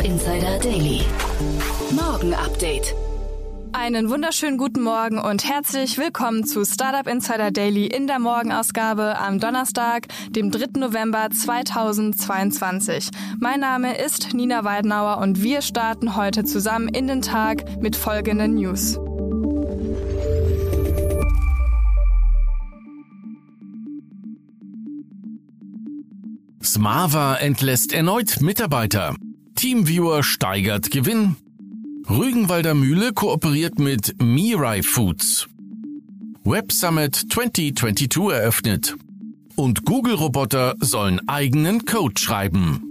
Startup Insider Daily. Morgen Update. Einen wunderschönen guten Morgen und herzlich willkommen zu Startup Insider Daily in der Morgenausgabe am Donnerstag, dem 3. November 2022. Mein Name ist Nina Weidenauer und wir starten heute zusammen in den Tag mit folgenden News. Smava entlässt erneut Mitarbeiter. Teamviewer steigert Gewinn. Rügenwalder Mühle kooperiert mit Mirai Foods. Web Summit 2022 eröffnet. Und Google-Roboter sollen eigenen Code schreiben.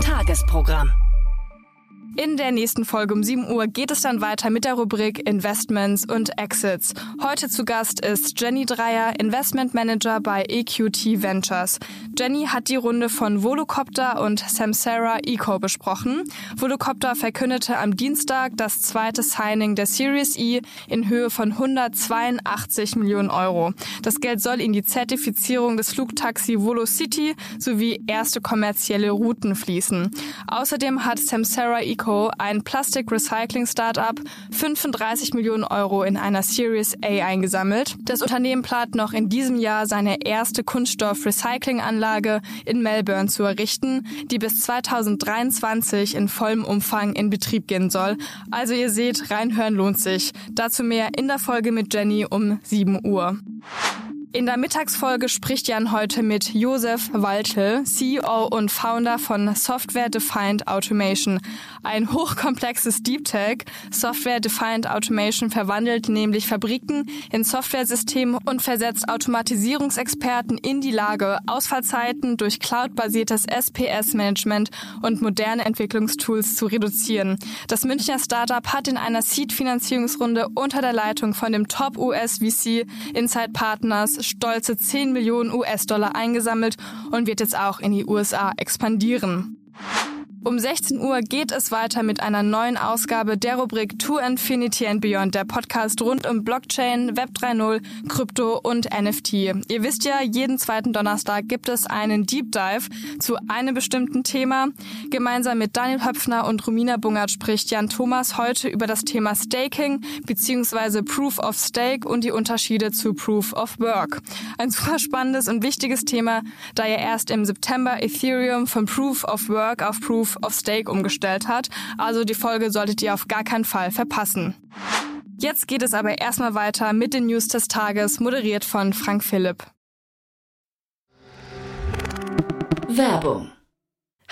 Tagesprogramm. In der nächsten Folge um 7 Uhr geht es dann weiter mit der Rubrik Investments und Exits. Heute zu Gast ist Jenny Dreier, Investment Manager bei EQT Ventures. Jenny hat die Runde von Volocopter und Samsara Eco besprochen. Volocopter verkündete am Dienstag das zweite Signing der Series E in Höhe von 182 Millionen Euro. Das Geld soll in die Zertifizierung des Flugtaxi Volocity sowie erste kommerzielle Routen fließen. Außerdem hat Samsara Eco ein Plastik-Recycling-Startup, 35 Millionen Euro in einer Series A eingesammelt. Das Unternehmen plant noch in diesem Jahr seine erste Kunststoff-Recycling-Anlage in Melbourne zu errichten, die bis 2023 in vollem Umfang in Betrieb gehen soll. Also ihr seht, reinhören lohnt sich. Dazu mehr in der Folge mit Jenny um 7 Uhr. In der Mittagsfolge spricht Jan heute mit Josef Waltel, CEO und Founder von Software Defined Automation. Ein hochkomplexes Deep Tech. Software Defined Automation verwandelt nämlich Fabriken in Softwaresysteme und versetzt Automatisierungsexperten in die Lage, Ausfallzeiten durch cloudbasiertes SPS-Management und moderne Entwicklungstools zu reduzieren. Das Münchner Startup hat in einer Seed-Finanzierungsrunde unter der Leitung von dem Top-US-VC Inside Partners stolze 10 Millionen US-Dollar eingesammelt und wird jetzt auch in die USA expandieren. Um 16 Uhr geht es weiter mit einer neuen Ausgabe der Rubrik To Infinity and Beyond, der Podcast rund um Blockchain, Web 3.0, Krypto und NFT. Ihr wisst ja, jeden zweiten Donnerstag gibt es einen Deep Dive zu einem bestimmten Thema. Gemeinsam mit Daniel Höpfner und Romina Bungert spricht Jan Thomas heute über das Thema Staking bzw. Proof of Stake und die Unterschiede zu Proof of Work. Ein super spannendes und wichtiges Thema, da er erst im September Ethereum von Proof of Work auf Proof of Stake umgestellt hat. Also die Folge solltet ihr auf gar keinen Fall verpassen. Jetzt geht es aber erstmal weiter mit den News des Tages, moderiert von Frank Philipp. Werbung.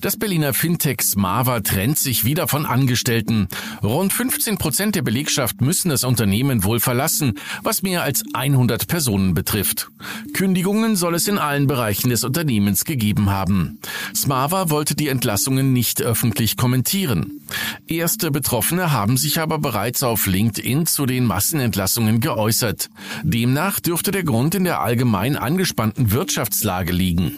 Das Berliner Fintech Smava trennt sich wieder von Angestellten. Rund 15 Prozent der Belegschaft müssen das Unternehmen wohl verlassen, was mehr als 100 Personen betrifft. Kündigungen soll es in allen Bereichen des Unternehmens gegeben haben. Smava wollte die Entlassungen nicht öffentlich kommentieren. Erste Betroffene haben sich aber bereits auf LinkedIn zu den Massenentlassungen geäußert. Demnach dürfte der Grund in der allgemein angespannten Wirtschaftslage liegen.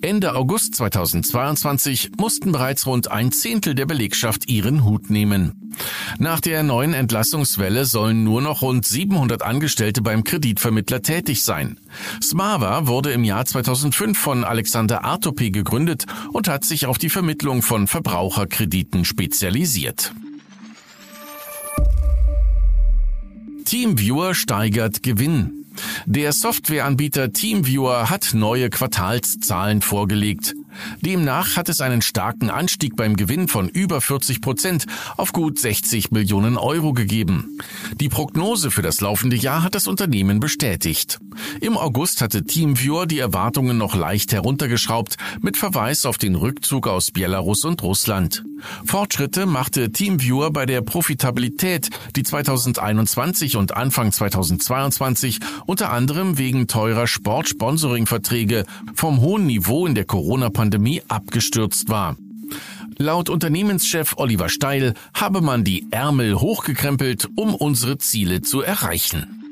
Ende August 2022 mussten bereits rund ein Zehntel der Belegschaft ihren Hut nehmen. Nach der neuen Entlassungswelle sollen nur noch rund 700 Angestellte beim Kreditvermittler tätig sein. Smava wurde im Jahr 2005 von Alexander Artope gegründet und hat sich auf die Vermittlung von Verbraucherkrediten spezialisiert. Teamviewer steigert Gewinn. Der Softwareanbieter TeamViewer hat neue Quartalszahlen vorgelegt. Demnach hat es einen starken Anstieg beim Gewinn von über 40 Prozent auf gut 60 Millionen Euro gegeben. Die Prognose für das laufende Jahr hat das Unternehmen bestätigt. Im August hatte TeamViewer die Erwartungen noch leicht heruntergeschraubt mit Verweis auf den Rückzug aus Belarus und Russland. Fortschritte machte TeamViewer bei der Profitabilität, die 2021 und Anfang 2022 unter anderem wegen teurer Sportsponsoring-Verträge vom hohen Niveau in der Corona-Pandemie abgestürzt war. Laut Unternehmenschef Oliver Steil habe man die Ärmel hochgekrempelt, um unsere Ziele zu erreichen.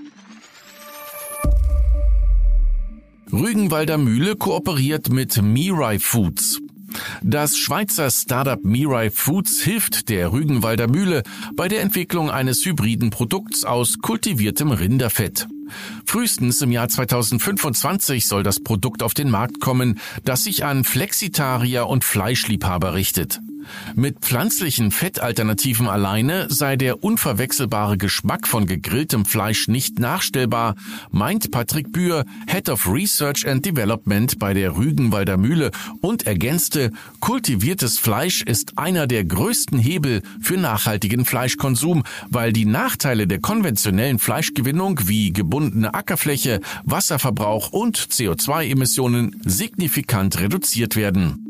Rügenwalder Mühle kooperiert mit Mirai Foods. Das Schweizer Startup Mirai Foods hilft der Rügenwalder Mühle bei der Entwicklung eines hybriden Produkts aus kultiviertem Rinderfett. Frühestens im Jahr 2025 soll das Produkt auf den Markt kommen, das sich an Flexitarier und Fleischliebhaber richtet. Mit pflanzlichen Fettalternativen alleine sei der unverwechselbare Geschmack von gegrilltem Fleisch nicht nachstellbar, meint Patrick Bühr, Head of Research and Development bei der Rügenwalder Mühle und ergänzte, kultiviertes Fleisch ist einer der größten Hebel für nachhaltigen Fleischkonsum, weil die Nachteile der konventionellen Fleischgewinnung wie gebundene Ackerfläche, Wasserverbrauch und CO2-Emissionen signifikant reduziert werden.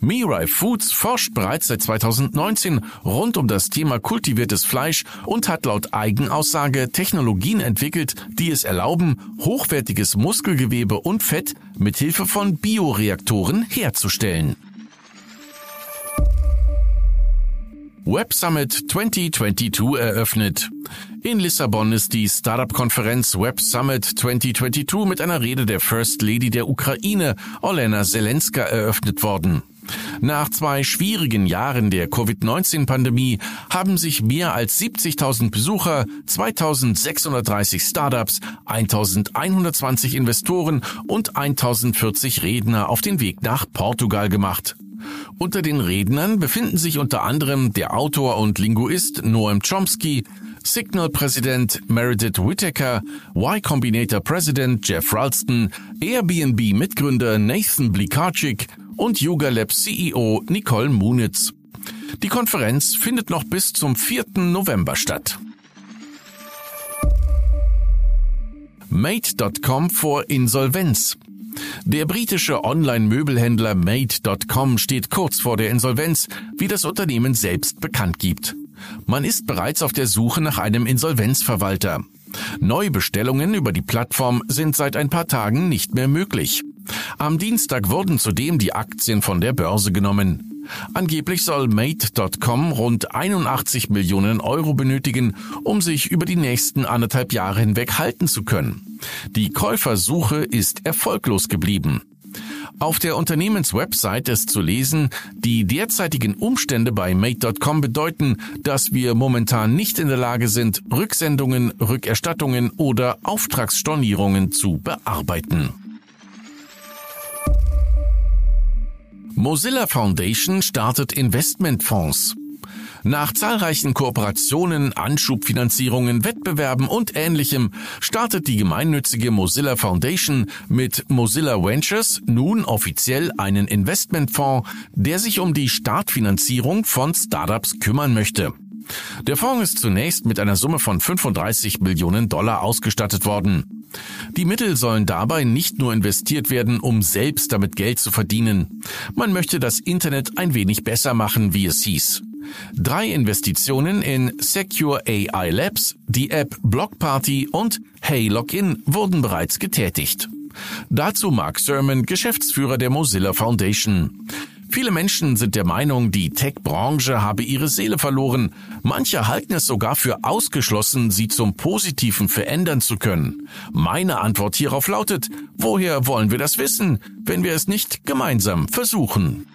Mirai Foods forscht bereits seit 2019 rund um das Thema kultiviertes Fleisch und hat laut Eigenaussage Technologien entwickelt, die es erlauben, hochwertiges Muskelgewebe und Fett mit Hilfe von Bioreaktoren herzustellen. Web Summit 2022 eröffnet. In Lissabon ist die Startup-Konferenz Web Summit 2022 mit einer Rede der First Lady der Ukraine, Olena Zelenska, eröffnet worden. Nach zwei schwierigen Jahren der Covid-19-Pandemie haben sich mehr als 70.000 Besucher, 2.630 Startups, 1.120 Investoren und 1.040 Redner auf den Weg nach Portugal gemacht. Unter den Rednern befinden sich unter anderem der Autor und Linguist Noam Chomsky, Signal-Präsident Meredith Whittaker, Y Combinator-Präsident Jeff Ralston, Airbnb-Mitgründer Nathan Blikarczyk und Yoga Labs CEO Nicole Munitz. Die Konferenz findet noch bis zum 4. November statt. Mate.com vor Insolvenz. Der britische Online-Möbelhändler Made.com steht kurz vor der Insolvenz, wie das Unternehmen selbst bekannt gibt. Man ist bereits auf der Suche nach einem Insolvenzverwalter. Neubestellungen über die Plattform sind seit ein paar Tagen nicht mehr möglich. Am Dienstag wurden zudem die Aktien von der Börse genommen. Angeblich soll Mate.com rund 81 Millionen Euro benötigen, um sich über die nächsten anderthalb Jahre hinweg halten zu können. Die Käufersuche ist erfolglos geblieben. Auf der Unternehmenswebsite ist zu lesen, die derzeitigen Umstände bei Mate.com bedeuten, dass wir momentan nicht in der Lage sind, Rücksendungen, Rückerstattungen oder Auftragsstornierungen zu bearbeiten. Mozilla Foundation startet Investmentfonds. Nach zahlreichen Kooperationen, Anschubfinanzierungen, Wettbewerben und ähnlichem startet die gemeinnützige Mozilla Foundation mit Mozilla Ventures nun offiziell einen Investmentfonds, der sich um die Startfinanzierung von Startups kümmern möchte. Der Fonds ist zunächst mit einer Summe von 35 Millionen Dollar ausgestattet worden. Die Mittel sollen dabei nicht nur investiert werden, um selbst damit Geld zu verdienen. Man möchte das Internet ein wenig besser machen, wie es hieß. Drei Investitionen in Secure AI Labs, die App Block Party und Hey Login wurden bereits getätigt. Dazu Mark Sermon, Geschäftsführer der Mozilla Foundation. Viele Menschen sind der Meinung, die Tech-Branche habe ihre Seele verloren. Manche halten es sogar für ausgeschlossen, sie zum Positiven verändern zu können. Meine Antwort hierauf lautet, woher wollen wir das wissen, wenn wir es nicht gemeinsam versuchen?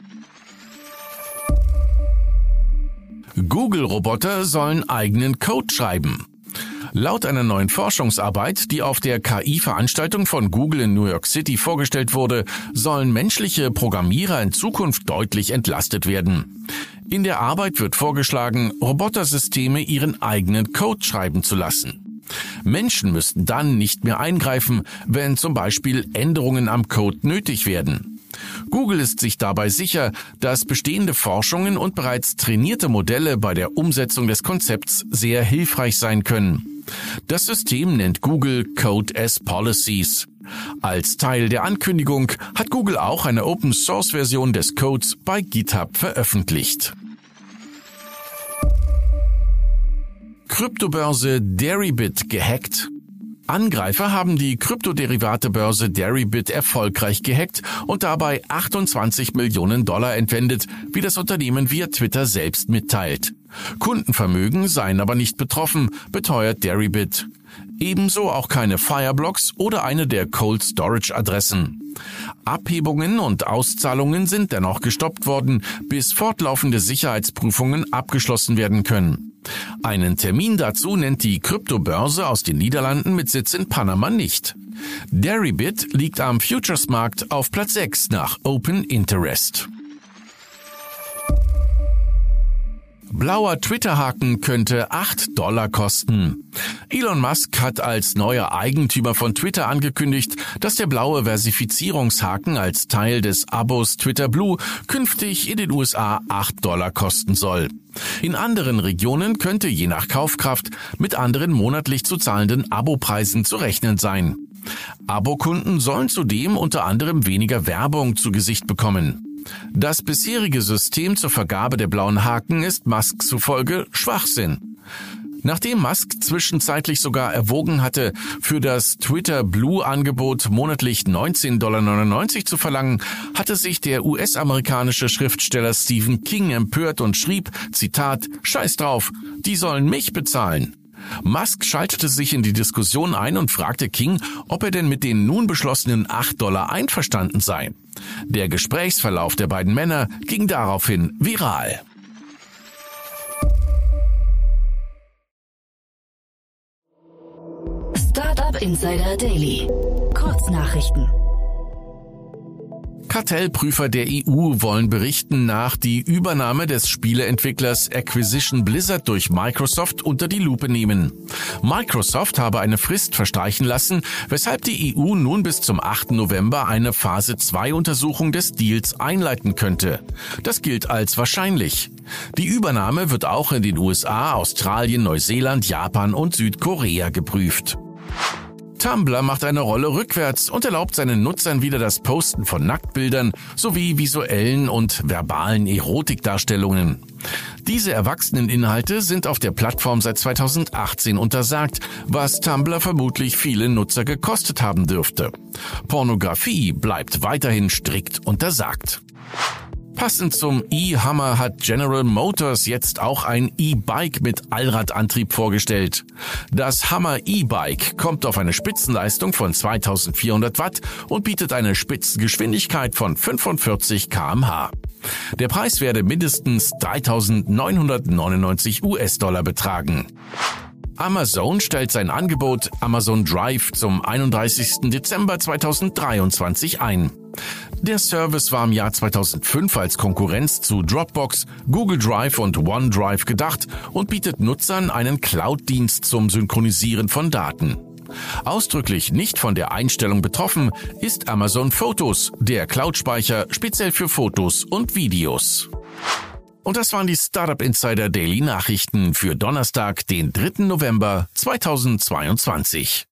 Google-Roboter sollen eigenen Code schreiben. Laut einer neuen Forschungsarbeit, die auf der KI-Veranstaltung von Google in New York City vorgestellt wurde, sollen menschliche Programmierer in Zukunft deutlich entlastet werden. In der Arbeit wird vorgeschlagen, Robotersysteme ihren eigenen Code schreiben zu lassen. Menschen müssten dann nicht mehr eingreifen, wenn zum Beispiel Änderungen am Code nötig werden. Google ist sich dabei sicher, dass bestehende Forschungen und bereits trainierte Modelle bei der Umsetzung des Konzepts sehr hilfreich sein können. Das System nennt Google Code as Policies. Als Teil der Ankündigung hat Google auch eine Open Source Version des Codes bei GitHub veröffentlicht. Kryptobörse Deribit gehackt. Angreifer haben die Kryptoderivatebörse Deribit erfolgreich gehackt und dabei 28 Millionen Dollar entwendet, wie das Unternehmen via Twitter selbst mitteilt. Kundenvermögen seien aber nicht betroffen, beteuert Deribit. Ebenso auch keine Fireblocks oder eine der Cold Storage Adressen. Abhebungen und Auszahlungen sind dennoch gestoppt worden, bis fortlaufende Sicherheitsprüfungen abgeschlossen werden können. Einen Termin dazu nennt die Kryptobörse aus den Niederlanden mit Sitz in Panama nicht. Deribit liegt am Futures-Markt auf Platz 6 nach Open Interest. Blauer Twitter-Haken könnte 8 Dollar kosten. Elon Musk hat als neuer Eigentümer von Twitter angekündigt, dass der blaue Versifizierungshaken als Teil des Abos Twitter Blue künftig in den USA 8 Dollar kosten soll. In anderen Regionen könnte je nach Kaufkraft mit anderen monatlich zu zahlenden Abopreisen zu rechnen sein. Abokunden sollen zudem unter anderem weniger Werbung zu Gesicht bekommen. Das bisherige System zur Vergabe der blauen Haken ist Musk zufolge Schwachsinn. Nachdem Musk zwischenzeitlich sogar erwogen hatte, für das Twitter Blue Angebot monatlich 19,99 Dollar zu verlangen, hatte sich der US-amerikanische Schriftsteller Stephen King empört und schrieb, Zitat, Scheiß drauf, die sollen mich bezahlen. Musk schaltete sich in die Diskussion ein und fragte King, ob er denn mit den nun beschlossenen 8 Dollar einverstanden sei. Der Gesprächsverlauf der beiden Männer ging daraufhin viral. Startup Insider Daily. Kurznachrichten. Kartellprüfer der EU wollen berichten nach die Übernahme des Spieleentwicklers Acquisition Blizzard durch Microsoft unter die Lupe nehmen. Microsoft habe eine Frist verstreichen lassen, weshalb die EU nun bis zum 8. November eine Phase 2 Untersuchung des Deals einleiten könnte. Das gilt als wahrscheinlich. Die Übernahme wird auch in den USA, Australien, Neuseeland, Japan und Südkorea geprüft. Tumblr macht eine Rolle rückwärts und erlaubt seinen Nutzern wieder das Posten von Nacktbildern sowie visuellen und verbalen Erotikdarstellungen. Diese erwachsenen Inhalte sind auf der Plattform seit 2018 untersagt, was Tumblr vermutlich viele Nutzer gekostet haben dürfte. Pornografie bleibt weiterhin strikt untersagt. Passend zum E-Hammer hat General Motors jetzt auch ein E-Bike mit Allradantrieb vorgestellt. Das Hammer E-Bike kommt auf eine Spitzenleistung von 2400 Watt und bietet eine Spitzengeschwindigkeit von 45 kmh. Der Preis werde mindestens 3999 US-Dollar betragen. Amazon stellt sein Angebot Amazon Drive zum 31. Dezember 2023 ein. Der Service war im Jahr 2005 als Konkurrenz zu Dropbox, Google Drive und OneDrive gedacht und bietet Nutzern einen Cloud-Dienst zum Synchronisieren von Daten. Ausdrücklich nicht von der Einstellung betroffen ist Amazon Photos, der Cloud-Speicher speziell für Fotos und Videos. Und das waren die Startup Insider Daily Nachrichten für Donnerstag, den 3. November 2022.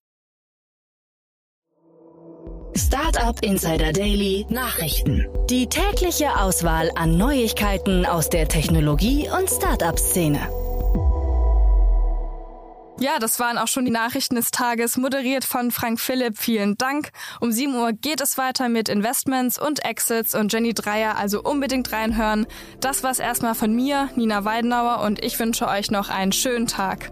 Startup Insider Daily Nachrichten. Die tägliche Auswahl an Neuigkeiten aus der Technologie- und Startup-Szene. Ja, das waren auch schon die Nachrichten des Tages, moderiert von Frank Philipp. Vielen Dank. Um 7 Uhr geht es weiter mit Investments und Exits und Jenny Dreier, also unbedingt reinhören. Das war's erstmal von mir, Nina Weidenauer, und ich wünsche euch noch einen schönen Tag.